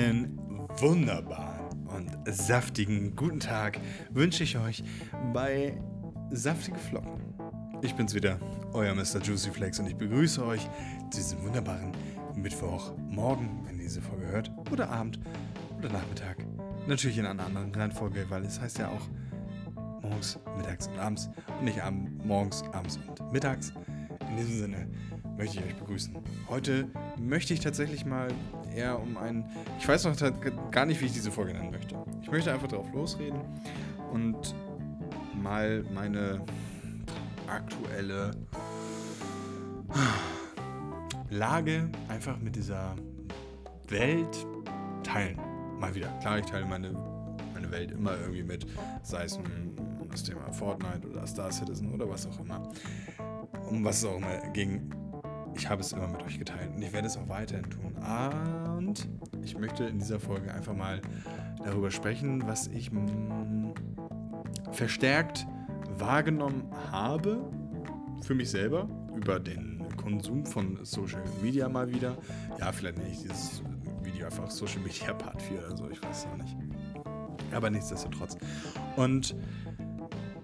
Einen wunderbaren und saftigen guten Tag wünsche ich euch bei Saftige Flocken. Ich bin's wieder, euer Mr. Juicy Flex und ich begrüße euch zu diesem wunderbaren Mittwochmorgen, wenn ihr diese Folge hört, oder Abend oder Nachmittag. Natürlich in einer anderen Reihenfolge, weil es heißt ja auch morgens, mittags und abends und nicht am, morgens, abends und mittags. In diesem Sinne möchte ich euch begrüßen. Heute möchte ich tatsächlich mal eher um einen. Ich weiß noch gar nicht, wie ich diese Folge nennen möchte. Ich möchte einfach drauf losreden und mal meine aktuelle Lage einfach mit dieser Welt teilen. Mal wieder. Klar, ich teile meine, meine Welt immer irgendwie mit, sei es um das Thema Fortnite oder Star Citizen oder was auch immer. Um was es auch immer ging ich habe es immer mit euch geteilt und ich werde es auch weiterhin tun. Und ich möchte in dieser Folge einfach mal darüber sprechen, was ich mm, verstärkt wahrgenommen habe für mich selber über den Konsum von Social Media mal wieder. Ja, vielleicht nenne ich dieses Video einfach Social Media Part 4 oder so, ich weiß es noch nicht. Aber nichtsdestotrotz. Und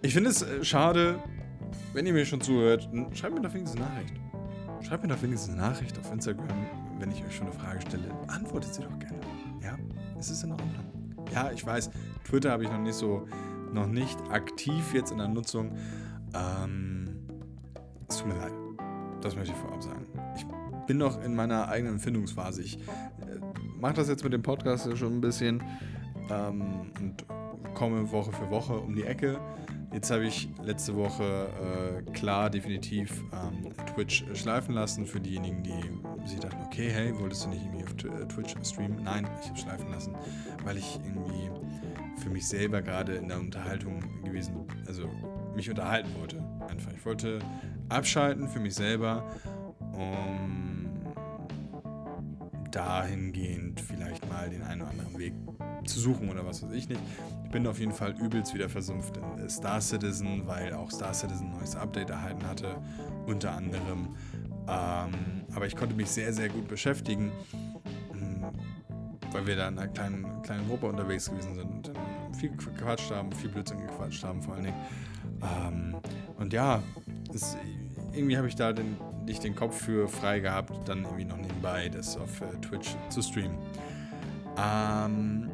ich finde es äh, schade, wenn ihr mir schon zuhört, schreibt mir doch wenigstens eine Nachricht. Schreibt mir doch wenigstens eine Nachricht auf Instagram, wenn ich euch schon eine Frage stelle. Antwortet sie doch gerne. Ja, es ist in Ordnung. Ja, ich weiß, Twitter habe ich noch nicht so, noch nicht aktiv jetzt in der Nutzung. Ähm, es tut mir leid. Das möchte ich vorab sagen. Ich bin noch in meiner eigenen Empfindungsphase. Ich äh, mache das jetzt mit dem Podcast schon ein bisschen ähm, und komme Woche für Woche um die Ecke. Jetzt habe ich letzte Woche äh, klar definitiv ähm, Twitch schleifen lassen für diejenigen, die sich dachten, okay, hey, wolltest du nicht irgendwie auf äh, Twitch streamen? Nein, ich habe schleifen lassen, weil ich irgendwie für mich selber gerade in der Unterhaltung gewesen, also mich unterhalten wollte. Einfach. Ich wollte abschalten für mich selber, um dahingehend vielleicht mal den einen oder anderen Weg zu suchen oder was weiß ich nicht. Ich bin auf jeden Fall übelst wieder versumpft in Star Citizen, weil auch Star Citizen ein neues Update erhalten hatte, unter anderem. Ähm, aber ich konnte mich sehr, sehr gut beschäftigen, weil wir da in einer kleinen, kleinen Gruppe unterwegs gewesen sind und viel gequatscht haben, viel Blödsinn gequatscht haben vor allen Dingen. Ähm, und ja, es, irgendwie habe ich da den, nicht den Kopf für frei gehabt, dann irgendwie noch nebenbei das auf äh, Twitch zu streamen. Ähm,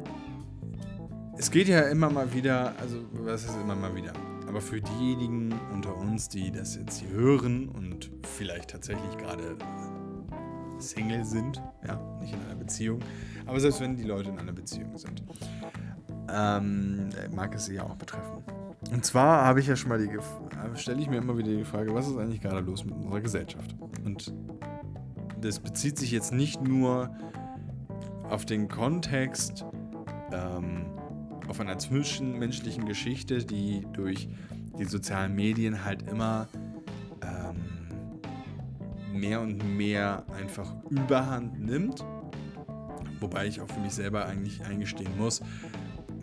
es geht ja immer mal wieder, also was ist immer mal wieder? Aber für diejenigen unter uns, die das jetzt hier hören und vielleicht tatsächlich gerade Single sind, ja, nicht in einer Beziehung, aber selbst wenn die Leute in einer Beziehung sind, ähm, mag es sie ja auch betreffen. Und zwar habe ich ja schon mal die, stelle ich mir immer wieder die Frage, was ist eigentlich gerade los mit unserer Gesellschaft? Und das bezieht sich jetzt nicht nur auf den Kontext, ähm, auf einer zwischenmenschlichen Geschichte, die durch die sozialen Medien halt immer ähm, mehr und mehr einfach überhand nimmt. Wobei ich auch für mich selber eigentlich eingestehen muss,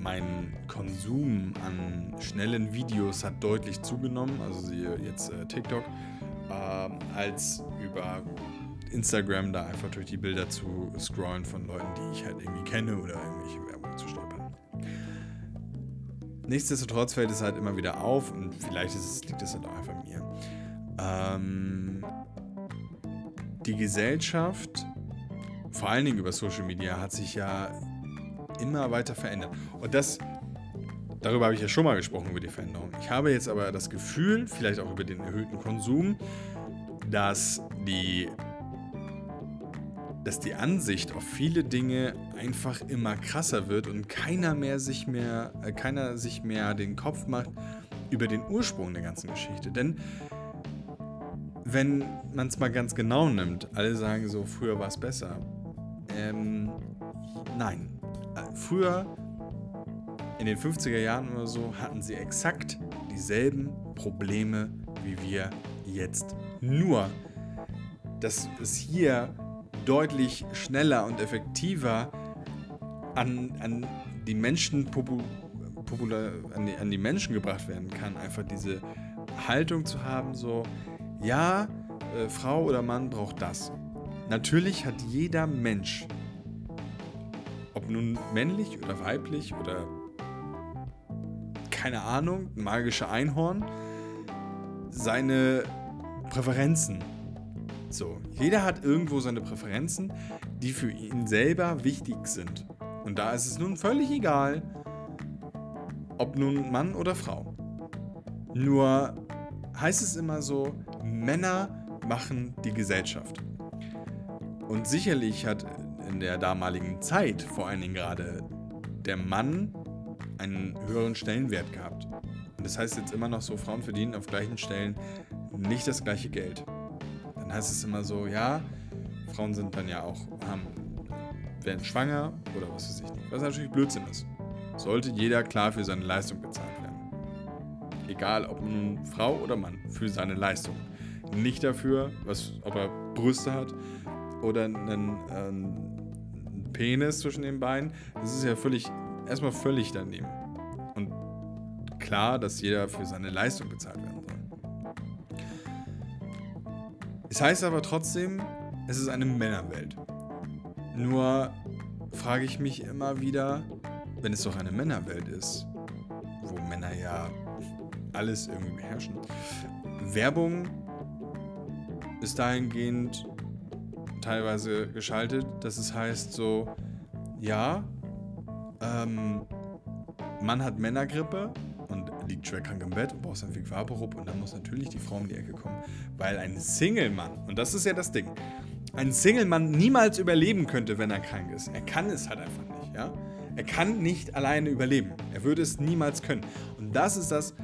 mein Konsum an schnellen Videos hat deutlich zugenommen, also siehe jetzt äh, TikTok, äh, als über Instagram da einfach durch die Bilder zu scrollen von Leuten, die ich halt irgendwie kenne oder irgendwelche Werbung zu stolpern. Nichtsdestotrotz fällt es halt immer wieder auf und vielleicht es, liegt es halt auch einfach mir. Ähm, die Gesellschaft, vor allen Dingen über Social Media, hat sich ja immer weiter verändert. Und das, darüber habe ich ja schon mal gesprochen, über die Veränderung. Ich habe jetzt aber das Gefühl, vielleicht auch über den erhöhten Konsum, dass die dass die Ansicht auf viele Dinge einfach immer krasser wird und keiner mehr sich mehr, äh, keiner sich mehr den Kopf macht über den Ursprung der ganzen Geschichte. Denn wenn man es mal ganz genau nimmt, alle sagen so, früher war es besser. Ähm, nein. Früher, in den 50er Jahren oder so, hatten sie exakt dieselben Probleme wie wir jetzt. Nur, dass es hier deutlich schneller und effektiver an, an die Menschen popular, an die, an die Menschen gebracht werden kann. Einfach diese Haltung zu haben, so, ja, äh, Frau oder Mann braucht das. Natürlich hat jeder Mensch, nun männlich oder weiblich oder keine Ahnung, magische Einhorn, seine Präferenzen. So, jeder hat irgendwo seine Präferenzen, die für ihn selber wichtig sind. Und da ist es nun völlig egal, ob nun Mann oder Frau. Nur heißt es immer so, Männer machen die Gesellschaft. Und sicherlich hat in der damaligen Zeit vor allen Dingen gerade der Mann einen höheren Stellenwert gehabt. Und das heißt jetzt immer noch so, Frauen verdienen auf gleichen Stellen nicht das gleiche Geld. Dann heißt es immer so, ja, Frauen sind dann ja auch, haben, werden schwanger oder was weiß ich nicht. Was natürlich Blödsinn ist. Sollte jeder klar für seine Leistung bezahlt werden. Egal ob nun Frau oder Mann, für seine Leistung. Nicht dafür, was, ob er Brüste hat oder einen, äh, einen Penis zwischen den Beinen. Das ist ja völlig, erstmal völlig daneben. Und klar, dass jeder für seine Leistung bezahlt werden soll. Es heißt aber trotzdem, es ist eine Männerwelt. Nur frage ich mich immer wieder, wenn es doch eine Männerwelt ist, wo Männer ja alles irgendwie beherrschen. Werbung ist dahingehend teilweise geschaltet, dass es heißt so, ja, ähm, Mann hat Männergrippe und liegt schwer krank im Bett und braucht sein Vaporub und dann muss natürlich die Frau um die Ecke kommen, weil ein Single-Mann, und das ist ja das Ding, ein Single-Mann niemals überleben könnte, wenn er krank ist. Er kann es halt einfach nicht, ja. Er kann nicht alleine überleben. Er würde es niemals können. Und das ist das,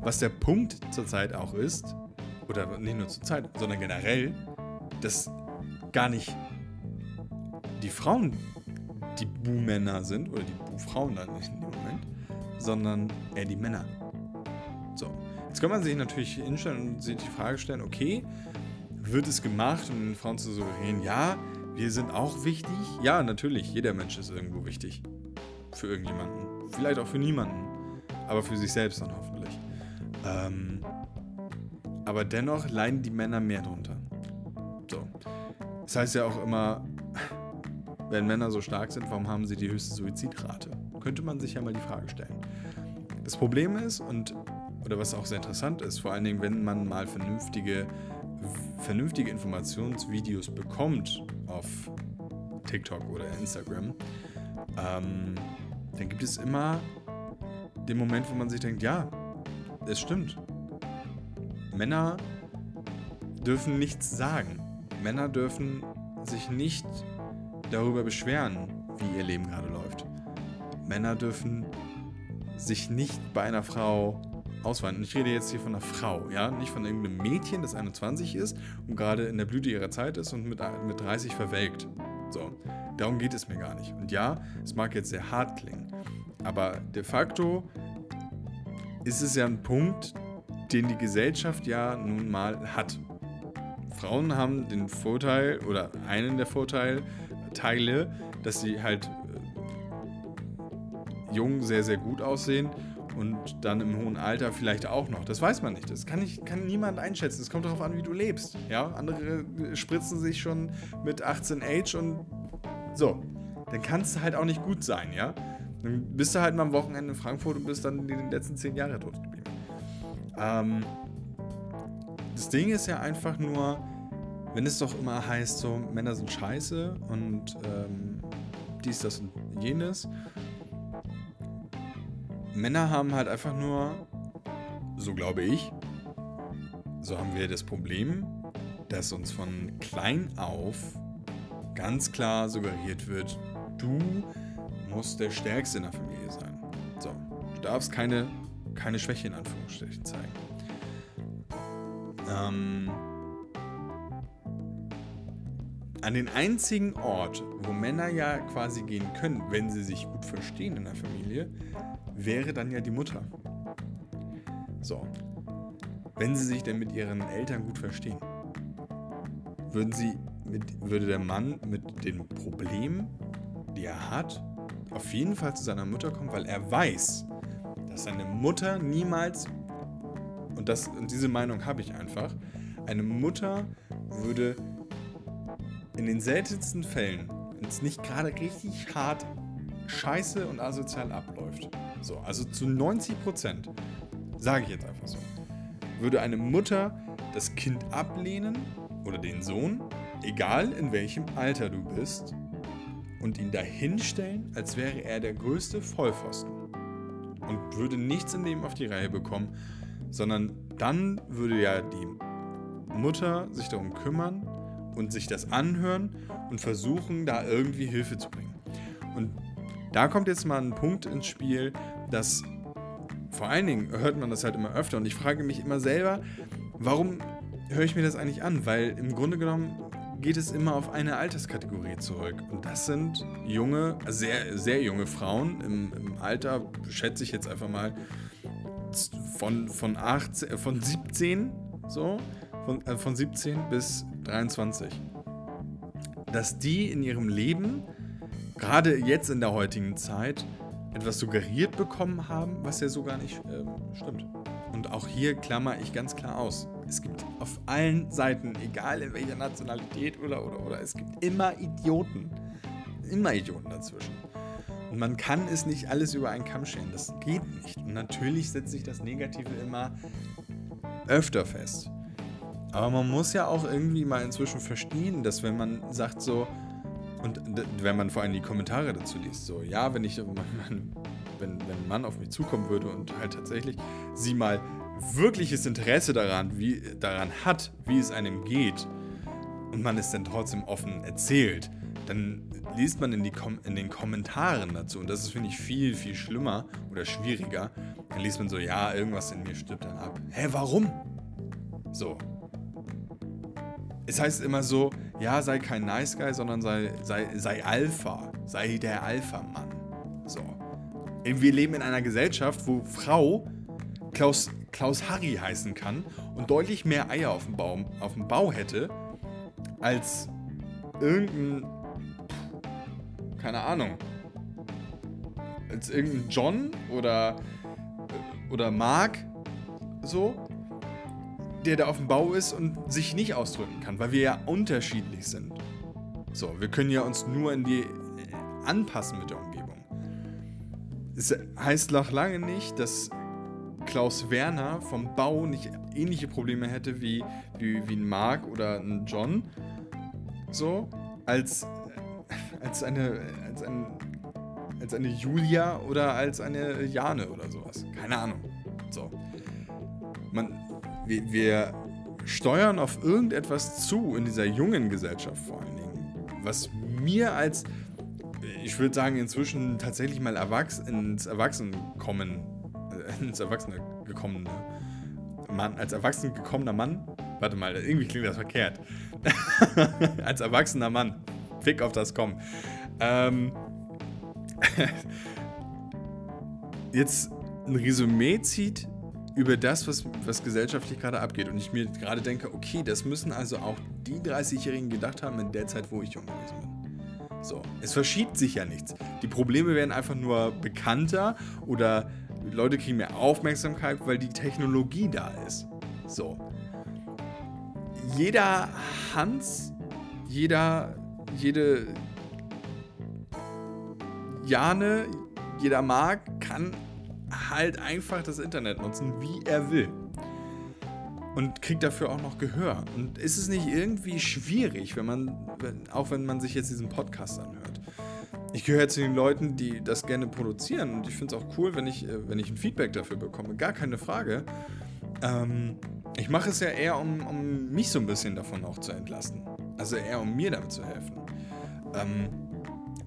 was der Punkt zurzeit auch ist, oder nicht nur zurzeit, sondern generell, dass gar nicht die Frauen die Bu-Männer sind, oder die Bu-Frauen dann in dem Moment, sondern eher die Männer. So, jetzt kann man sich natürlich hinstellen und sich die Frage stellen, okay, wird es gemacht, um den Frauen zu suggerieren, ja, wir sind auch wichtig? Ja, natürlich, jeder Mensch ist irgendwo wichtig. Für irgendjemanden. Vielleicht auch für niemanden. Aber für sich selbst dann hoffentlich. Ähm, aber dennoch leiden die Männer mehr drunter. Das heißt ja auch immer, wenn Männer so stark sind, warum haben sie die höchste Suizidrate? Könnte man sich ja mal die Frage stellen. Das Problem ist, und oder was auch sehr interessant ist, vor allen Dingen, wenn man mal vernünftige, vernünftige Informationsvideos bekommt auf TikTok oder Instagram, ähm, dann gibt es immer den Moment, wo man sich denkt, ja, es stimmt. Männer dürfen nichts sagen. Männer dürfen sich nicht darüber beschweren, wie ihr Leben gerade läuft. Männer dürfen sich nicht bei einer Frau ausweinen. Und ich rede jetzt hier von einer Frau, ja, nicht von irgendeinem Mädchen, das 21 ist und gerade in der Blüte ihrer Zeit ist und mit, mit 30 verwelkt. So, darum geht es mir gar nicht. Und ja, es mag jetzt sehr hart klingen, aber de facto ist es ja ein Punkt, den die Gesellschaft ja nun mal hat. Frauen haben den Vorteil oder einen der Vorteile, Teile, dass sie halt äh, jung sehr, sehr gut aussehen und dann im hohen Alter vielleicht auch noch. Das weiß man nicht. Das kann, ich, kann niemand einschätzen. Es kommt darauf an, wie du lebst. Ja? Andere spritzen sich schon mit 18 Age und so. Dann kannst du halt auch nicht gut sein, ja. Dann bist du halt mal am Wochenende in Frankfurt und bist dann die letzten zehn Jahre tot geblieben. Ähm, das Ding ist ja einfach nur, wenn es doch immer heißt, so Männer sind scheiße und ähm, dies, das und jenes. Männer haben halt einfach nur, so glaube ich, so haben wir das Problem, dass uns von klein auf ganz klar suggeriert wird, du musst der Stärkste in der Familie sein. So, du darfst keine, keine Schwäche in Anführungsstrichen zeigen. Ähm, an den einzigen Ort, wo Männer ja quasi gehen können, wenn sie sich gut verstehen in der Familie, wäre dann ja die Mutter. So. Wenn sie sich denn mit ihren Eltern gut verstehen, würden sie mit, würde der Mann mit den Problemen, die er hat, auf jeden Fall zu seiner Mutter kommen, weil er weiß, dass seine Mutter niemals, und, das, und diese Meinung habe ich einfach, eine Mutter würde in den seltensten Fällen wenn es nicht gerade richtig hart scheiße und asozial abläuft, so, also zu 90 Prozent, sage ich jetzt einfach so, würde eine Mutter das Kind ablehnen oder den Sohn, egal in welchem Alter du bist, und ihn dahinstellen, als wäre er der größte Vollpfosten. Und würde nichts in dem auf die Reihe bekommen, sondern dann würde ja die Mutter sich darum kümmern und sich das anhören und versuchen, da irgendwie Hilfe zu bringen. Und da kommt jetzt mal ein Punkt ins Spiel, dass vor allen Dingen hört man das halt immer öfter und ich frage mich immer selber, warum höre ich mir das eigentlich an? Weil im Grunde genommen geht es immer auf eine Alterskategorie zurück. Und das sind junge, sehr, sehr junge Frauen im, im Alter, schätze ich jetzt einfach mal, von, von, 18, von 17, so, von, äh, von 17 bis 23. Dass die in ihrem Leben, gerade jetzt in der heutigen Zeit, etwas suggeriert bekommen haben, was ja so gar nicht äh, stimmt. Und auch hier klammer ich ganz klar aus. Es gibt auf allen Seiten, egal in welcher Nationalität oder, oder, oder, es gibt immer Idioten. Immer Idioten dazwischen. Und man kann es nicht alles über einen Kamm scheren. Das geht nicht. Und natürlich setzt sich das Negative immer öfter fest. Aber man muss ja auch irgendwie mal inzwischen verstehen, dass wenn man sagt so, und wenn man vor allem die Kommentare dazu liest, so, ja, wenn ich, wenn, wenn ein Mann auf mich zukommen würde und halt tatsächlich sie mal wirkliches Interesse daran, wie, daran hat, wie es einem geht, und man es dann trotzdem offen erzählt, dann liest man in, die Kom in den Kommentaren dazu, und das ist, finde ich, viel, viel schlimmer oder schwieriger, dann liest man so, ja, irgendwas in mir stirbt dann ab. Hä, warum? So, es heißt immer so, ja, sei kein Nice Guy, sondern sei, sei, sei Alpha. Sei der Alpha-Mann. So. Wir leben in einer Gesellschaft, wo Frau Klaus, Klaus Harry heißen kann und deutlich mehr Eier auf dem, Baum, auf dem Bau hätte, als irgendein. Keine Ahnung. Als irgendein John oder, oder Mark. So der da auf dem Bau ist und sich nicht ausdrücken kann, weil wir ja unterschiedlich sind. So, wir können ja uns nur in die äh, anpassen mit der Umgebung. Es heißt noch lange nicht, dass Klaus Werner vom Bau nicht ähnliche Probleme hätte wie, wie, wie ein Mark oder ein John. So, als, als, eine, als, ein, als eine Julia oder als eine Jane oder sowas. Keine Ahnung. So. Man, wir, wir steuern auf irgendetwas zu in dieser jungen Gesellschaft vor allen Dingen, was mir als, ich würde sagen, inzwischen tatsächlich mal erwachs ins Erwachsenenkommen, äh, ins Erwachsene gekommene Mann, als erwachsen gekommener Mann, warte mal, irgendwie klingt das verkehrt, als erwachsener Mann, Fick auf das Kommen, ähm, jetzt ein Resümee zieht über das, was, was gesellschaftlich gerade abgeht. Und ich mir gerade denke, okay, das müssen also auch die 30-Jährigen gedacht haben in der Zeit, wo ich jung gewesen bin. So, es verschiebt sich ja nichts. Die Probleme werden einfach nur bekannter oder Leute kriegen mehr Aufmerksamkeit, weil die Technologie da ist. So. Jeder Hans, jeder, jede Jane, jeder Mark kann halt einfach das Internet nutzen, wie er will. Und kriegt dafür auch noch Gehör. Und ist es nicht irgendwie schwierig, wenn man, auch wenn man sich jetzt diesen Podcast anhört? Ich gehöre zu den Leuten, die das gerne produzieren und ich finde es auch cool, wenn ich, äh, wenn ich ein Feedback dafür bekomme. Gar keine Frage. Ähm, ich mache es ja eher, um, um mich so ein bisschen davon auch zu entlasten. Also eher, um mir damit zu helfen. Ähm,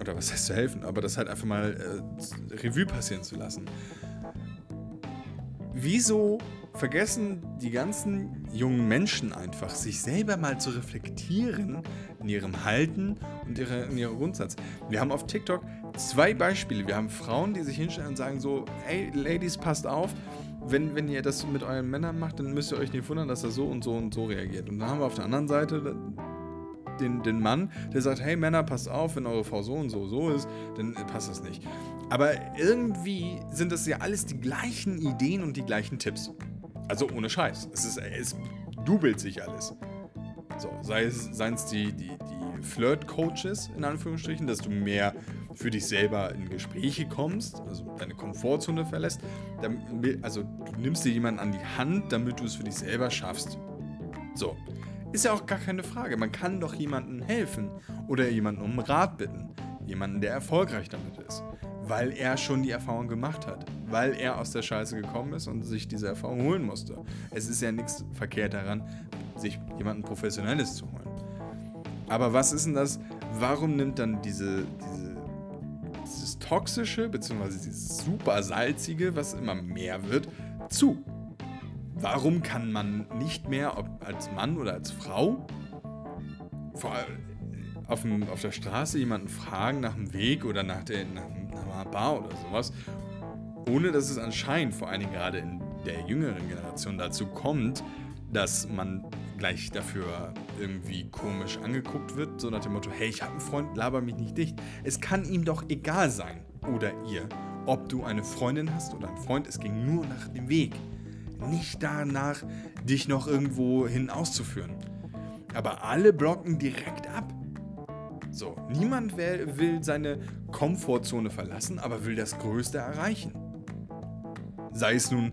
oder was heißt zu helfen, aber das halt einfach mal äh, Revue passieren zu lassen wieso vergessen die ganzen jungen Menschen einfach, sich selber mal zu reflektieren in ihrem Halten und ihre, in ihrem Grundsatz. Wir haben auf TikTok zwei Beispiele. Wir haben Frauen, die sich hinstellen und sagen so, hey Ladies, passt auf, wenn, wenn ihr das mit euren Männern macht, dann müsst ihr euch nicht wundern, dass er so und so und so reagiert. Und dann haben wir auf der anderen Seite den, den Mann, der sagt, hey Männer, passt auf, wenn eure Frau so und so so ist, dann passt das nicht. Aber irgendwie sind das ja alles die gleichen Ideen und die gleichen Tipps. Also ohne Scheiß. Es, ist, es dubelt sich alles. So, sei es, seien es die, die, die Flirt-Coaches, in Anführungsstrichen, dass du mehr für dich selber in Gespräche kommst, also deine Komfortzone verlässt. Also du nimmst dir jemanden an die Hand, damit du es für dich selber schaffst. So. Ist ja auch gar keine Frage. Man kann doch jemandem helfen oder jemanden um Rat bitten. Jemanden, der erfolgreich damit ist. Weil er schon die Erfahrung gemacht hat. Weil er aus der Scheiße gekommen ist und sich diese Erfahrung holen musste. Es ist ja nichts verkehrt daran, sich jemanden Professionelles zu holen. Aber was ist denn das? Warum nimmt dann diese, diese dieses toxische, beziehungsweise dieses super salzige, was immer mehr wird, zu? Warum kann man nicht mehr, ob als Mann oder als Frau, vor, auf, dem, auf der Straße jemanden fragen nach dem Weg oder nach, der, nach, nach einer Bar oder sowas, ohne dass es anscheinend vor allen Dingen gerade in der jüngeren Generation dazu kommt, dass man gleich dafür irgendwie komisch angeguckt wird, so nach dem Motto, hey, ich habe einen Freund, laber mich nicht dicht. Es kann ihm doch egal sein, oder ihr, ob du eine Freundin hast oder einen Freund, es ging nur nach dem Weg. Nicht danach, dich noch irgendwo hin auszuführen. Aber alle blocken direkt ab. So, niemand will seine Komfortzone verlassen, aber will das Größte erreichen. Sei es nun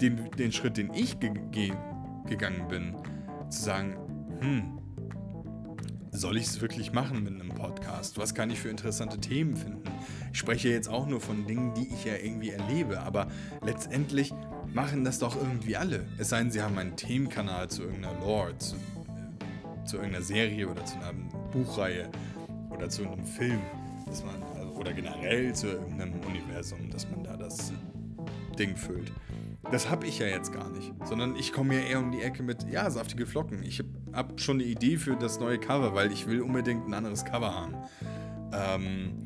den, den Schritt, den ich ge ge gegangen bin, zu sagen, hm, soll ich es wirklich machen mit einem Podcast? Was kann ich für interessante Themen finden? Ich spreche jetzt auch nur von Dingen, die ich ja irgendwie erlebe, aber letztendlich machen das doch irgendwie alle. Es sei denn, sie haben einen Themenkanal zu irgendeiner Lore, zu, äh, zu irgendeiner Serie oder zu einer Buchreihe oder zu einem Film, dass man, also, oder generell zu irgendeinem Universum, dass man da das Ding füllt. Das habe ich ja jetzt gar nicht, sondern ich komme ja eher um die Ecke mit, ja, saftige Flocken. Ich habe schon eine Idee für das neue Cover, weil ich will unbedingt ein anderes Cover haben. Ähm,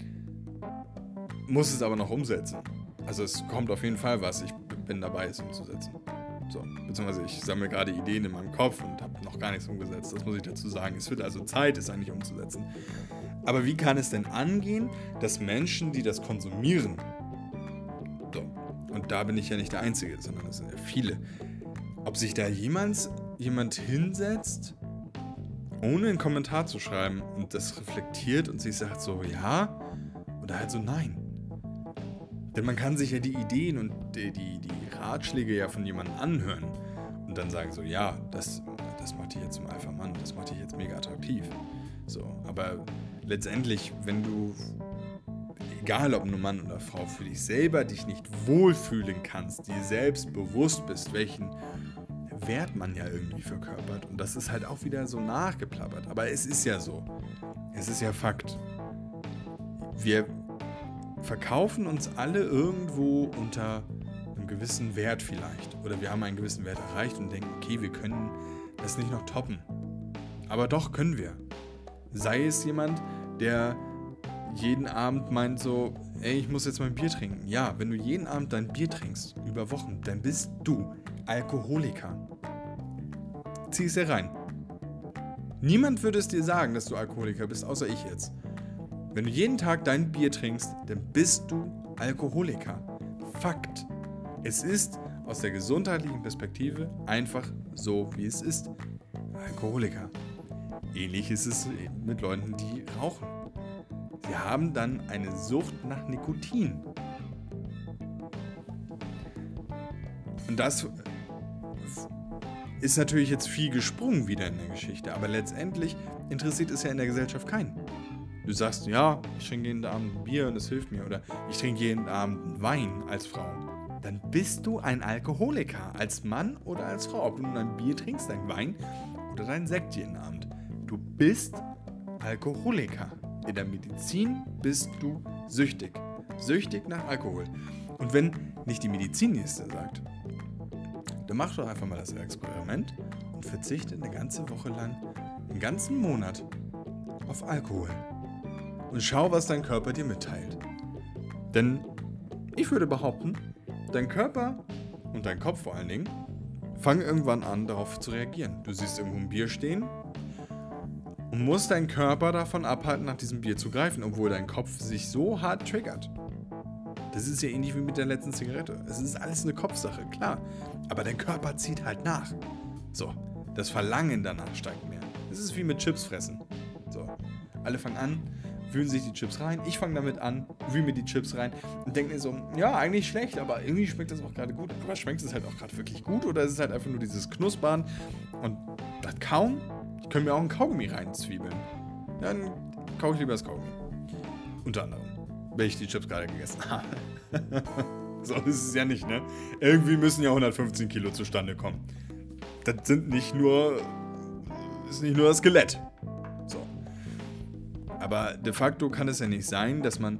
muss es aber noch umsetzen. Also es kommt auf jeden Fall was. Ich bin dabei, es umzusetzen. So, beziehungsweise ich sammle gerade Ideen in meinem Kopf und habe noch gar nichts umgesetzt. Das muss ich dazu sagen. Es wird also Zeit, es eigentlich umzusetzen. Aber wie kann es denn angehen, dass Menschen, die das konsumieren, so, und da bin ich ja nicht der Einzige, sondern es sind ja viele, ob sich da jemand, jemand hinsetzt, ohne einen Kommentar zu schreiben und das reflektiert und sich sagt so ja oder halt so nein. Denn man kann sich ja die Ideen und die, die, die Ratschläge ja von jemandem anhören und dann sagen so, ja, das, das macht dich jetzt zum Alpha-Mann, das macht dich jetzt mega attraktiv. So, aber letztendlich, wenn du, egal ob nur Mann oder Frau, für dich selber dich nicht wohlfühlen kannst, dir selbst bewusst bist, welchen Wert man ja irgendwie verkörpert. Und das ist halt auch wieder so nachgeplappert. Aber es ist ja so. Es ist ja Fakt. Wir verkaufen uns alle irgendwo unter einem gewissen Wert vielleicht. Oder wir haben einen gewissen Wert erreicht und denken, okay, wir können das nicht noch toppen. Aber doch können wir. Sei es jemand, der jeden Abend meint so, ey, ich muss jetzt mein Bier trinken. Ja, wenn du jeden Abend dein Bier trinkst, über Wochen, dann bist du Alkoholiker. Zieh es dir rein. Niemand würde es dir sagen, dass du Alkoholiker bist, außer ich jetzt. Wenn du jeden Tag dein Bier trinkst, dann bist du Alkoholiker. Fakt. Es ist aus der gesundheitlichen Perspektive einfach so, wie es ist. Alkoholiker. Ähnlich ist es mit Leuten, die rauchen. Sie haben dann eine Sucht nach Nikotin. Und das ist natürlich jetzt viel gesprungen wieder in der Geschichte, aber letztendlich interessiert es ja in der Gesellschaft keinen du sagst, ja, ich trinke jeden Abend ein Bier und es hilft mir oder ich trinke jeden Abend Wein als Frau, dann bist du ein Alkoholiker, als Mann oder als Frau. Ob du nun ein Bier trinkst, dein Wein oder dein Sekt jeden Abend. Du bist Alkoholiker. In der Medizin bist du süchtig. Süchtig nach Alkohol. Und wenn nicht die Medizin nächste sagt, dann mach doch einfach mal das Experiment und verzichte eine ganze Woche lang, einen ganzen Monat auf Alkohol und schau, was dein Körper dir mitteilt. Denn ich würde behaupten, dein Körper und dein Kopf vor allen Dingen fangen irgendwann an, darauf zu reagieren. Du siehst irgendwo ein Bier stehen und musst deinen Körper davon abhalten, nach diesem Bier zu greifen, obwohl dein Kopf sich so hart triggert. Das ist ja ähnlich wie mit der letzten Zigarette. Es ist alles eine Kopfsache, klar. Aber dein Körper zieht halt nach. So, das Verlangen danach steigt mehr. Es ist wie mit Chips fressen. So. Alle fangen an, wühlen sich die Chips rein. Ich fange damit an, wühle mir die Chips rein und denke mir so, ja, eigentlich schlecht, aber irgendwie schmeckt das auch gerade gut. Aber schmeckt es halt auch gerade wirklich gut oder ist es halt einfach nur dieses Knuspern und das Kauen? Ich könnte mir auch ein Kaugummi reinzwiebeln. Dann kaufe ich lieber das Kaugummi. Unter anderem, wenn ich die Chips gerade gegessen habe. so ist es ja nicht, ne? Irgendwie müssen ja 115 Kilo zustande kommen. Das sind nicht nur, ist nicht nur das Skelett. Aber de facto kann es ja nicht sein, dass man,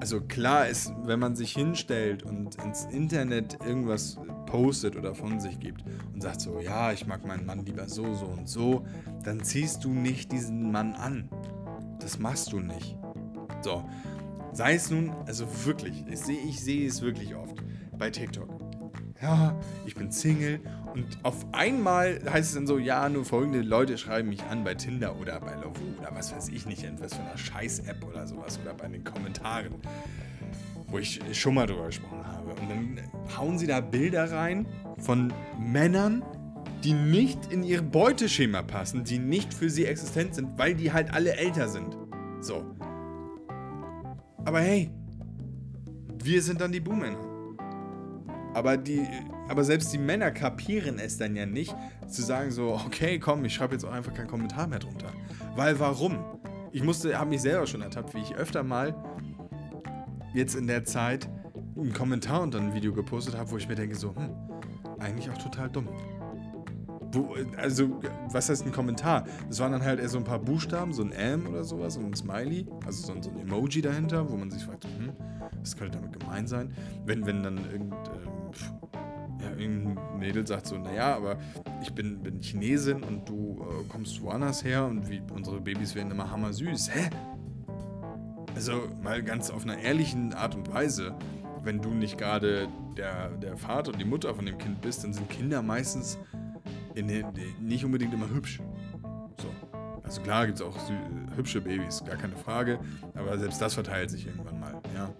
also klar ist, wenn man sich hinstellt und ins Internet irgendwas postet oder von sich gibt und sagt so, ja, ich mag meinen Mann lieber so, so und so, dann ziehst du nicht diesen Mann an. Das machst du nicht. So. Sei es nun, also wirklich, ich sehe ich seh es wirklich oft bei TikTok. Ja, ich bin Single und auf einmal heißt es dann so, ja, nur folgende Leute schreiben mich an bei Tinder oder bei Lovoo oder was weiß ich nicht, in was für einer Scheiß-App oder sowas oder bei den Kommentaren, wo ich schon mal drüber gesprochen habe. Und dann hauen sie da Bilder rein von Männern, die nicht in ihr Beuteschema passen, die nicht für sie existent sind, weil die halt alle älter sind. So. Aber hey, wir sind dann die Buhmänner. Aber, die, aber selbst die Männer kapieren es dann ja nicht, zu sagen so, okay, komm, ich schreibe jetzt auch einfach keinen Kommentar mehr drunter. Weil warum? Ich musste, habe mich selber schon ertappt, wie ich öfter mal jetzt in der Zeit einen Kommentar unter ein Video gepostet habe, wo ich mir denke so, hm, eigentlich auch total dumm. Wo, also, was heißt ein Kommentar? Das waren dann halt eher so ein paar Buchstaben, so ein M oder sowas und ein Smiley, also so ein, so ein Emoji dahinter, wo man sich fragt, hm, was könnte damit gemeint sein? Wenn, wenn dann irgend, äh, irgendein Mädel sagt so, naja, aber ich bin, bin Chinesin und du äh, kommst woanders her und wie, unsere Babys werden immer hammersüß. Hä? Also mal ganz auf einer ehrlichen Art und Weise, wenn du nicht gerade der, der Vater und die Mutter von dem Kind bist, dann sind Kinder meistens den, nicht unbedingt immer hübsch. So. Also klar gibt es auch hübsche Babys, gar keine Frage, aber selbst das verteilt sich irgendwann mal, ja.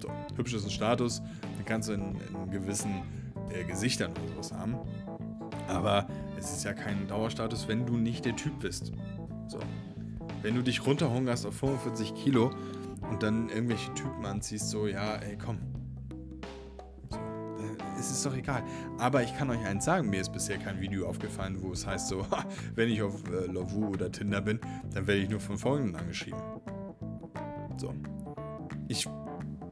So, hübsch ist ein Status, den kannst du in, in gewissen äh, Gesichtern oder sowas haben. Aber es ist ja kein Dauerstatus, wenn du nicht der Typ bist. So. Wenn du dich runterhungerst auf 45 Kilo und dann irgendwelche Typen anziehst, so, ja, ey, komm. So, äh, es ist doch egal. Aber ich kann euch eins sagen, mir ist bisher kein Video aufgefallen, wo es heißt so, wenn ich auf äh, Lovoo oder Tinder bin, dann werde ich nur von Folgenden angeschrieben. So. Ich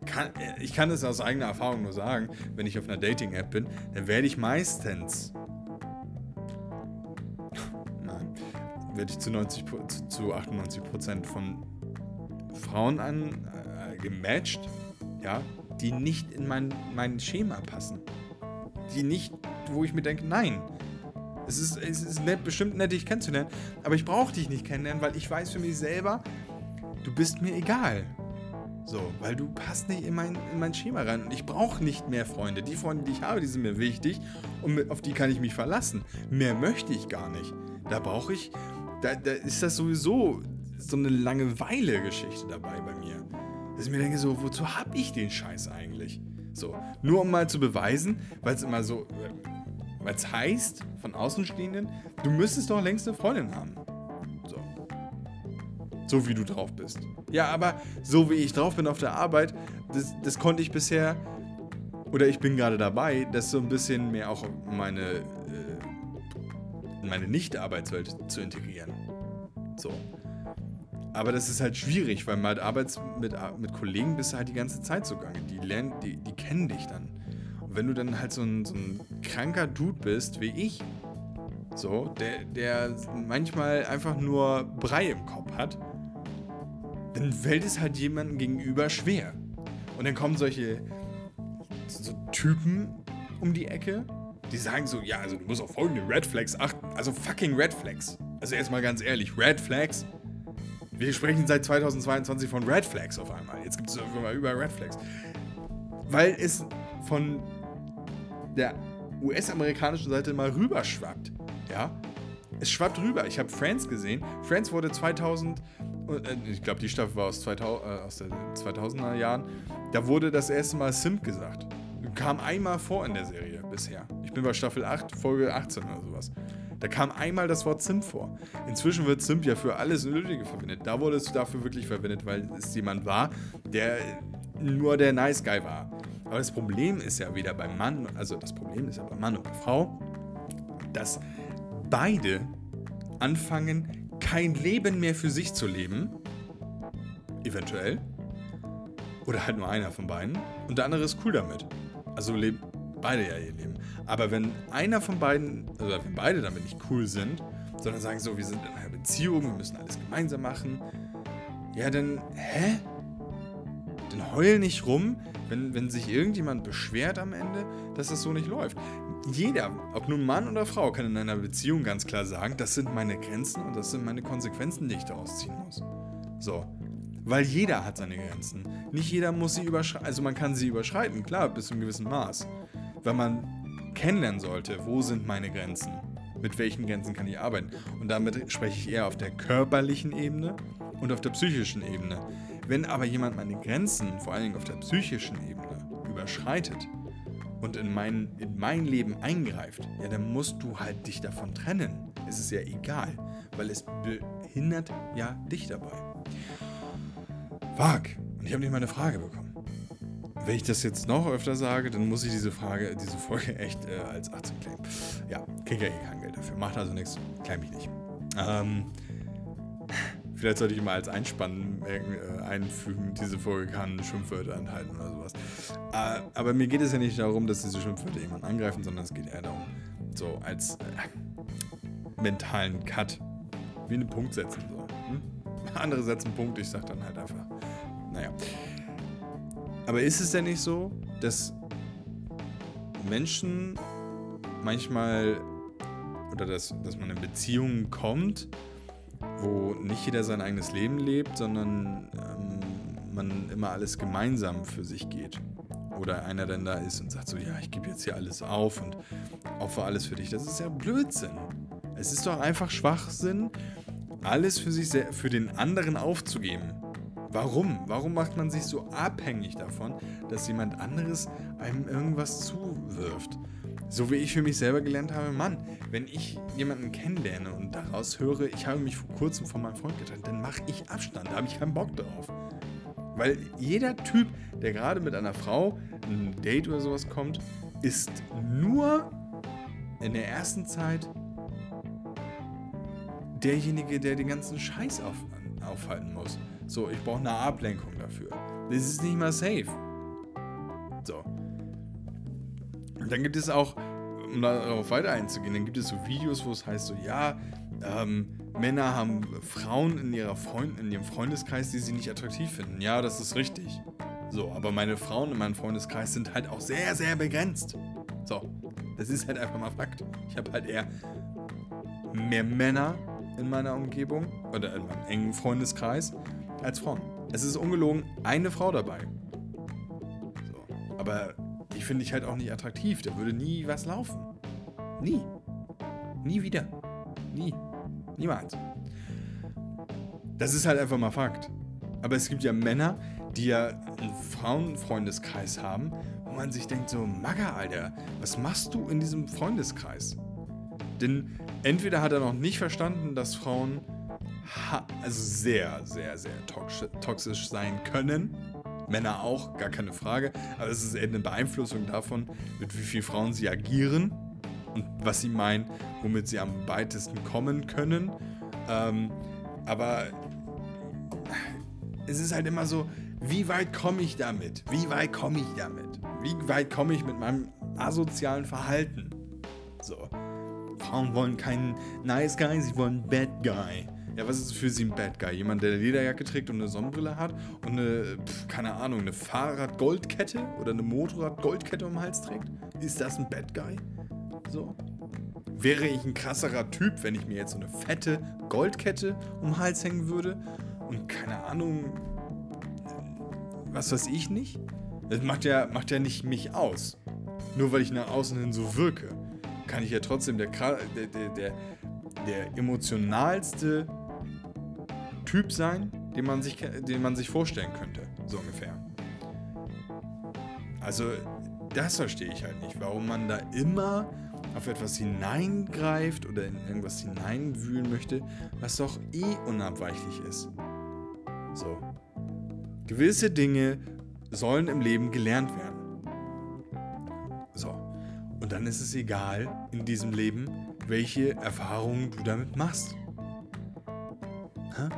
kann, ich kann es aus eigener Erfahrung nur sagen, wenn ich auf einer Dating-App bin, dann werde ich meistens. Werde ich zu, 90, zu 98 Prozent von Frauen an äh, gematcht, ja, die nicht in mein, mein Schema passen. Die nicht, wo ich mir denke, nein. Es ist, es ist nett, bestimmt nett, dich kennenzulernen, aber ich brauche dich nicht kennenlernen, weil ich weiß für mich selber, du bist mir egal. So, weil du passt nicht in mein, in mein Schema rein. Und ich brauche nicht mehr Freunde. Die Freunde, die ich habe, die sind mir wichtig und auf die kann ich mich verlassen. Mehr möchte ich gar nicht. Da brauche ich, da, da ist das sowieso so eine Langeweile-Geschichte dabei bei mir. Dass ich mir denke, so, wozu habe ich den Scheiß eigentlich? So, nur um mal zu beweisen, weil es immer so, weil es heißt von Außenstehenden, du müsstest doch längst eine Freundin haben. So wie du drauf bist. Ja, aber so wie ich drauf bin auf der Arbeit, das, das konnte ich bisher, oder ich bin gerade dabei, das so ein bisschen mehr auch in meine, äh, meine Nicht-Arbeitswelt zu integrieren. So. Aber das ist halt schwierig, weil mit, Arbeits mit, mit Kollegen bist du halt die ganze Zeit so gegangen. Die, lernen, die, die kennen dich dann. Und wenn du dann halt so ein, so ein kranker Dude bist, wie ich, so, der, der manchmal einfach nur Brei im Kopf hat, dann fällt es halt jemandem gegenüber schwer. Und dann kommen solche so Typen um die Ecke, die sagen so, ja, also du musst auf folgende Red Flags achten. Also fucking Red Flags. Also erstmal ganz ehrlich, Red Flags. Wir sprechen seit 2022 von Red Flags auf einmal. Jetzt gibt es mal über Red Flags. Weil es von der US-amerikanischen Seite mal rüberschwappt. Ja? Es schwappt rüber. Ich habe Friends gesehen. Friends wurde 2000 äh, ich glaube, die Staffel war aus, 2000, äh, aus den 2000er Jahren, da wurde das erste Mal Simp gesagt. Kam einmal vor in der Serie bisher. Ich bin bei Staffel 8, Folge 18 oder sowas. Da kam einmal das Wort Simp vor. Inzwischen wird Simp ja für alles Nötige verwendet. Da wurde es dafür wirklich verwendet, weil es jemand war, der nur der Nice Guy war. Aber das Problem ist ja wieder beim Mann, also das Problem ist ja beim Mann und der Frau, dass beide anfangen, kein Leben mehr für sich zu leben. Eventuell. Oder halt nur einer von beiden. Und der andere ist cool damit. Also leben beide ja ihr Leben. Aber wenn einer von beiden, also wenn beide damit nicht cool sind, sondern sagen so, wir sind in einer Beziehung, wir müssen alles gemeinsam machen, ja dann, hä? Dann heul nicht rum, wenn, wenn sich irgendjemand beschwert am Ende, dass das so nicht läuft. Jeder, ob nun Mann oder Frau, kann in einer Beziehung ganz klar sagen, das sind meine Grenzen und das sind meine Konsequenzen, die ich daraus ziehen muss. So. Weil jeder hat seine Grenzen. Nicht jeder muss sie überschreiten. Also man kann sie überschreiten, klar, bis zu einem gewissen Maß. Wenn man kennenlernen sollte, wo sind meine Grenzen? Mit welchen Grenzen kann ich arbeiten? Und damit spreche ich eher auf der körperlichen Ebene und auf der psychischen Ebene. Wenn aber jemand meine Grenzen, vor allen Dingen auf der psychischen Ebene, überschreitet und in mein, in mein Leben eingreift, ja, dann musst du halt dich davon trennen. Es ist ja egal, weil es behindert ja dich dabei. Fuck. Und ich habe nicht mal eine Frage bekommen. Wenn ich das jetzt noch öfter sage, dann muss ich diese Frage, diese Folge echt äh, als 18 claimen. Ja, krieg ja eh kein Geld dafür. Macht also nichts. Claim ich nicht. Ähm, vielleicht sollte ich mal als Einspann äh, einfügen, diese Folge kann Schimpfwörter enthalten oder sowas. Äh, aber mir geht es ja nicht darum, dass diese Schimpfwörter jemanden angreifen, sondern es geht eher darum, so als äh, mentalen Cut. Wie einen Punkt setzen. So. Hm? Andere setzen Punkt, ich sag dann halt einfach. Naja. Aber ist es denn nicht so, dass Menschen manchmal oder dass, dass man in Beziehungen kommt, wo nicht jeder sein eigenes Leben lebt, sondern ähm, man immer alles gemeinsam für sich geht. Oder einer dann da ist und sagt so, ja, ich gebe jetzt hier alles auf und opfer alles für dich. Das ist ja Blödsinn. Es ist doch einfach Schwachsinn, alles für sich für den anderen aufzugeben. Warum? Warum macht man sich so abhängig davon, dass jemand anderes einem irgendwas zuwirft? So wie ich für mich selber gelernt habe, Mann, wenn ich jemanden kennenlerne und daraus höre, ich habe mich vor kurzem von meinem Freund getrennt, dann mache ich Abstand, da habe ich keinen Bock drauf. Weil jeder Typ, der gerade mit einer Frau ein Date oder sowas kommt, ist nur in der ersten Zeit derjenige, der den ganzen Scheiß auf, aufhalten muss. So, ich brauche eine Ablenkung dafür. Das ist nicht mal safe. Dann gibt es auch, um darauf weiter einzugehen, dann gibt es so Videos, wo es heißt so, ja, ähm, Männer haben Frauen in, ihrer Freund in ihrem Freundeskreis, die sie nicht attraktiv finden. Ja, das ist richtig. So, aber meine Frauen in meinem Freundeskreis sind halt auch sehr, sehr begrenzt. So, das ist halt einfach mal Fakt. Ich habe halt eher mehr Männer in meiner Umgebung oder in meinem engen Freundeskreis als Frauen. Es ist ungelogen eine Frau dabei. So. Aber die finde ich halt auch nicht attraktiv. Da würde nie was laufen. Nie. Nie wieder. Nie. Niemals. Das ist halt einfach mal Fakt. Aber es gibt ja Männer, die ja einen Frauenfreundeskreis haben, wo man sich denkt so, Magga, Alter, was machst du in diesem Freundeskreis? Denn entweder hat er noch nicht verstanden, dass Frauen also sehr, sehr, sehr toxisch sein können. Männer auch, gar keine Frage. Aber es ist eher eine Beeinflussung davon, mit wie vielen Frauen sie agieren und was sie meinen, womit sie am weitesten kommen können. Ähm, aber es ist halt immer so, wie weit komme ich damit? Wie weit komme ich damit? Wie weit komme ich mit meinem asozialen Verhalten? So. Frauen wollen keinen Nice Guy, sie wollen Bad Guy. Ja, was ist für sie ein Bad Guy? Jemand, der eine Lederjacke trägt und eine Sonnenbrille hat und eine, pf, keine Ahnung, eine Fahrrad-Goldkette oder eine Motorrad-Goldkette um den Hals trägt? Ist das ein Bad Guy? So. Wäre ich ein krasserer Typ, wenn ich mir jetzt so eine fette Goldkette um den Hals hängen würde und keine Ahnung, was weiß ich nicht? Das macht ja, macht ja nicht mich aus. Nur weil ich nach außen hin so wirke, kann ich ja trotzdem der, der, der, der, der emotionalste Typ sein, den man sich, den man sich vorstellen könnte, so ungefähr. Also, das verstehe ich halt nicht, warum man da immer auf etwas hineingreift oder in irgendwas hineinwühlen möchte, was doch eh unabweichlich ist. So. Gewisse Dinge sollen im Leben gelernt werden. So. Und dann ist es egal in diesem Leben, welche Erfahrungen du damit machst. Hä?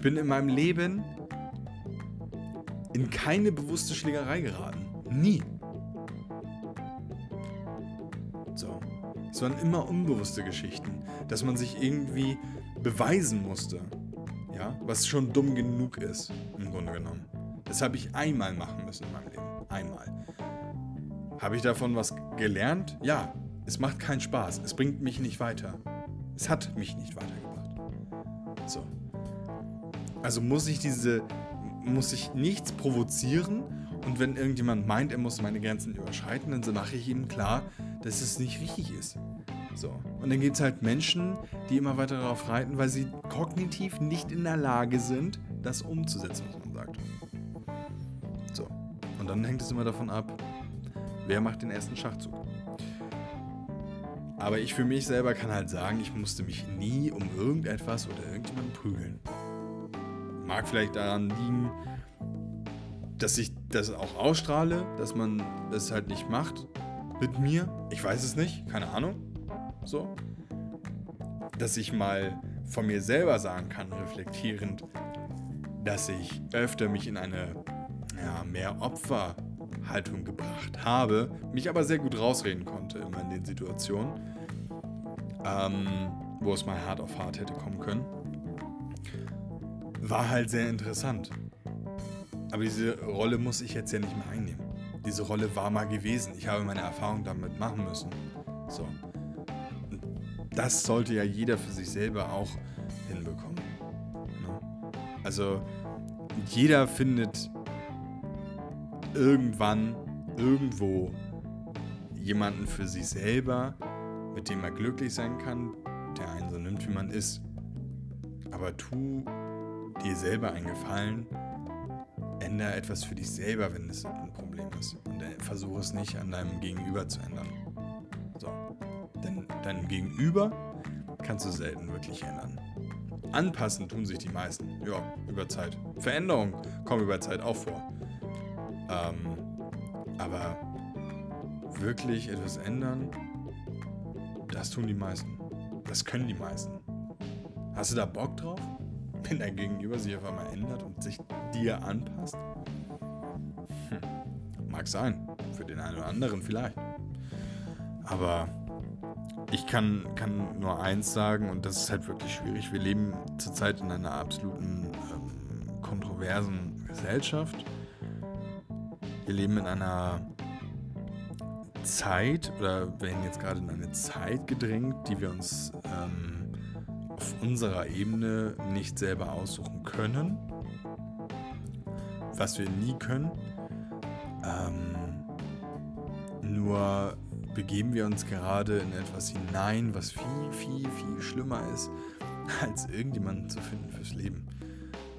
Ich bin in meinem Leben in keine bewusste Schlägerei geraten. Nie. So. Es waren immer unbewusste Geschichten, dass man sich irgendwie beweisen musste. Ja, was schon dumm genug ist, im Grunde genommen. Das habe ich einmal machen müssen in meinem Leben. Einmal. Habe ich davon was gelernt? Ja. Es macht keinen Spaß. Es bringt mich nicht weiter. Es hat mich nicht weitergebracht. So. Also muss ich diese, muss ich nichts provozieren und wenn irgendjemand meint, er muss meine Grenzen überschreiten, dann mache ich ihm klar, dass es nicht richtig ist. So. Und dann gibt es halt Menschen, die immer weiter darauf reiten, weil sie kognitiv nicht in der Lage sind, das umzusetzen, was man sagt. So. Und dann hängt es immer davon ab, wer macht den ersten Schachzug. Aber ich für mich selber kann halt sagen, ich musste mich nie um irgendetwas oder irgendjemanden prügeln. Mag vielleicht daran liegen, dass ich das auch ausstrahle, dass man das halt nicht macht mit mir. Ich weiß es nicht, keine Ahnung. So. Dass ich mal von mir selber sagen kann, reflektierend, dass ich öfter mich in eine ja, mehr Opferhaltung gebracht habe, mich aber sehr gut rausreden konnte immer in den Situationen, ähm, wo es mal hart auf hart hätte kommen können. War halt sehr interessant. Aber diese Rolle muss ich jetzt ja nicht mehr einnehmen. Diese Rolle war mal gewesen. Ich habe meine Erfahrung damit machen müssen. So. Das sollte ja jeder für sich selber auch hinbekommen. Ne? Also jeder findet irgendwann, irgendwo jemanden für sich selber, mit dem er glücklich sein kann, der einen so nimmt, wie man ist. Aber tu dir selber einen Gefallen ändere etwas für dich selber, wenn es ein Problem ist. Und versuche es nicht an deinem Gegenüber zu ändern. So. Denn dein Gegenüber kannst du selten wirklich ändern. Anpassen tun sich die meisten. Ja, über Zeit. Veränderungen kommen über Zeit auch vor. Ähm, aber wirklich etwas ändern, das tun die meisten. Das können die meisten. Hast du da Bock drauf? Wenn dein Gegenüber sich auf einmal ändert und sich dir anpasst? Hm. Mag sein. Für den einen oder anderen vielleicht. Aber ich kann, kann nur eins sagen, und das ist halt wirklich schwierig. Wir leben zurzeit in einer absoluten ähm, kontroversen Gesellschaft. Wir leben in einer Zeit oder werden jetzt gerade in eine Zeit gedrängt, die wir uns ähm, unserer Ebene nicht selber aussuchen können, was wir nie können. Ähm, nur begeben wir uns gerade in etwas hinein, was viel, viel, viel schlimmer ist, als irgendjemanden zu finden fürs Leben.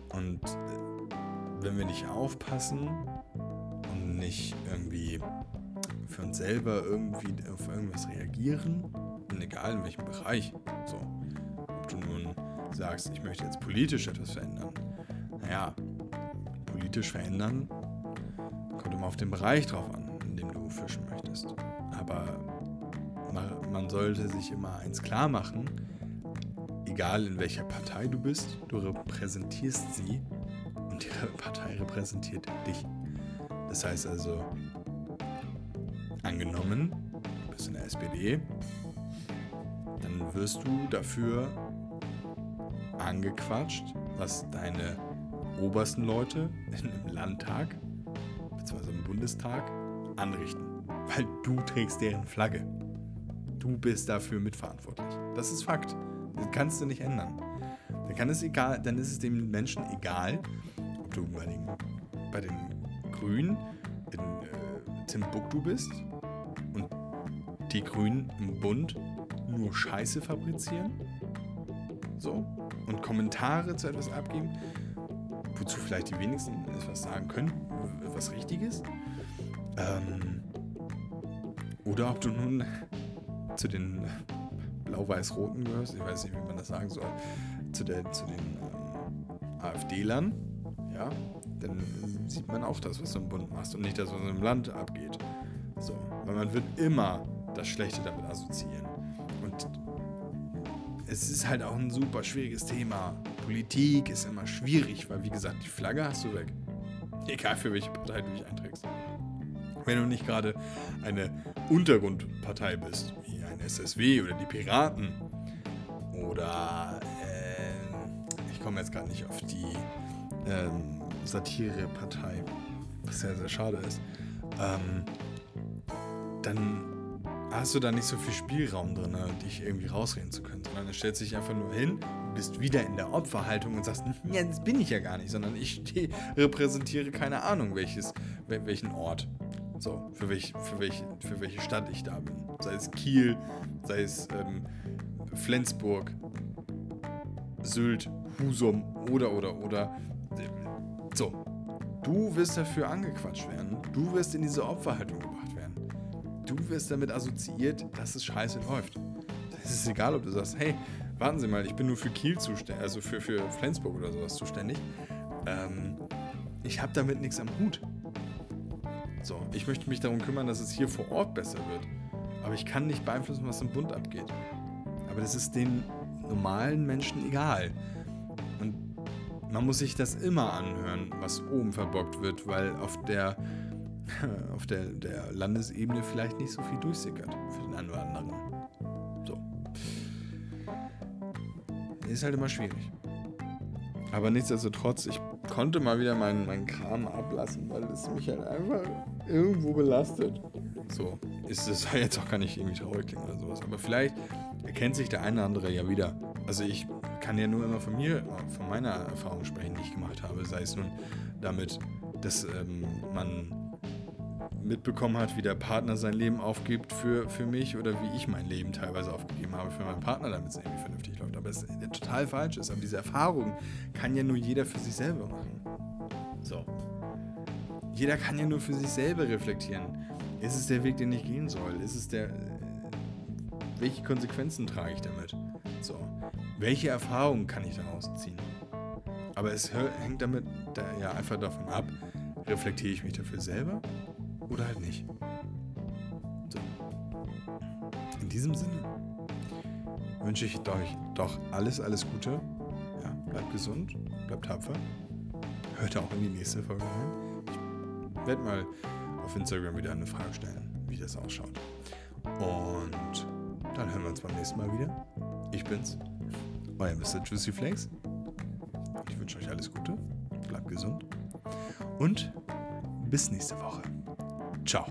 Und wenn wir nicht aufpassen und nicht irgendwie für uns selber irgendwie auf irgendwas reagieren, egal in welchem Bereich, so, du nun sagst, ich möchte jetzt politisch etwas verändern. Naja, politisch verändern kommt immer auf den Bereich drauf an, in dem du fischen möchtest. Aber man sollte sich immer eins klar machen, egal in welcher Partei du bist, du repräsentierst sie und ihre Partei repräsentiert dich. Das heißt also, angenommen, du bist in der SPD, dann wirst du dafür angequatscht, was deine obersten Leute im Landtag bzw. im Bundestag anrichten. Weil du trägst deren Flagge. Du bist dafür mitverantwortlich. Das ist Fakt. Das kannst du nicht ändern. Dann, kann es egal, dann ist es dem Menschen egal, ob du bei den, bei den Grünen in äh, Timbuktu bist und die Grünen im Bund nur Scheiße fabrizieren. So und Kommentare zu etwas abgeben, wozu vielleicht die wenigsten etwas sagen können, was Richtiges. Ähm, oder ob du nun zu den blau-weiß-roten gehörst, ich weiß nicht, wie man das sagen soll, zu, der, zu den ähm, AfD-Lern, ja, dann sieht man auch das, was du im Bund machst und nicht das, was im Land abgeht. So, weil man wird immer das Schlechte damit assoziieren. Es ist halt auch ein super schwieriges Thema. Politik ist immer schwierig, weil wie gesagt, die Flagge hast du weg. Egal für welche Partei du dich einträgst. Wenn du nicht gerade eine Untergrundpartei bist, wie ein SSW oder die Piraten oder äh, ich komme jetzt gerade nicht auf die ähm, Satirepartei, was sehr, sehr schade ist, ähm, dann hast du da nicht so viel Spielraum drin, ne, dich irgendwie rausreden zu können, sondern du stellst dich einfach nur hin, bist wieder in der Opferhaltung und sagst, ja, das bin ich ja gar nicht, sondern ich repräsentiere keine Ahnung, welches, welchen Ort. So, für, welch, für, welch, für welche Stadt ich da bin. Sei es Kiel, sei es ähm, Flensburg, Sylt, Husum oder, oder, oder. So, du wirst dafür angequatscht werden. Du wirst in diese Opferhaltung gebracht werden. Du wirst damit assoziiert, dass es scheiße läuft. Es ist egal, ob du sagst, hey, warten Sie mal, ich bin nur für Kiel zuständig, also für, für Flensburg oder sowas zuständig. Ähm, ich habe damit nichts am Hut. So, ich möchte mich darum kümmern, dass es hier vor Ort besser wird. Aber ich kann nicht beeinflussen, was im Bund abgeht. Aber das ist den normalen Menschen egal. Und man muss sich das immer anhören, was oben verbockt wird, weil auf der, auf der, der Landesebene vielleicht nicht so viel durchsickert für den einen oder anderen. ist halt immer schwierig. Aber nichtsdestotrotz, ich konnte mal wieder meinen, meinen Kram ablassen, weil es mich halt einfach irgendwo belastet. So, ist es jetzt auch gar nicht irgendwie traurig klingen oder sowas. Aber vielleicht erkennt sich der eine oder andere ja wieder. Also ich kann ja nur immer von mir, von meiner Erfahrung sprechen, die ich gemacht habe. Sei es nun damit, dass ähm, man mitbekommen hat, wie der Partner sein Leben aufgibt für, für mich oder wie ich mein Leben teilweise aufgegeben habe für meinen Partner, damit es irgendwie vernünftig läuft. Aber es total falsch ist. Aber diese Erfahrung kann ja nur jeder für sich selber machen. So. Jeder kann ja nur für sich selber reflektieren. Ist es der Weg, den ich gehen soll? Ist es der. Welche Konsequenzen trage ich damit? So. Welche Erfahrungen kann ich daraus ziehen? Aber es hängt damit da ja einfach davon ab, reflektiere ich mich dafür selber oder halt nicht. So. In diesem Sinne wünsche ich euch doch alles, alles Gute. Ja, bleibt gesund, bleibt tapfer. Hört auch in die nächste Folge rein. Ich werde mal auf Instagram wieder eine Frage stellen, wie das ausschaut. Und dann hören wir uns beim nächsten Mal wieder. Ich bin's, euer Mr. Juicy Flakes. Ich wünsche euch alles Gute, bleibt gesund und bis nächste Woche. Ciao.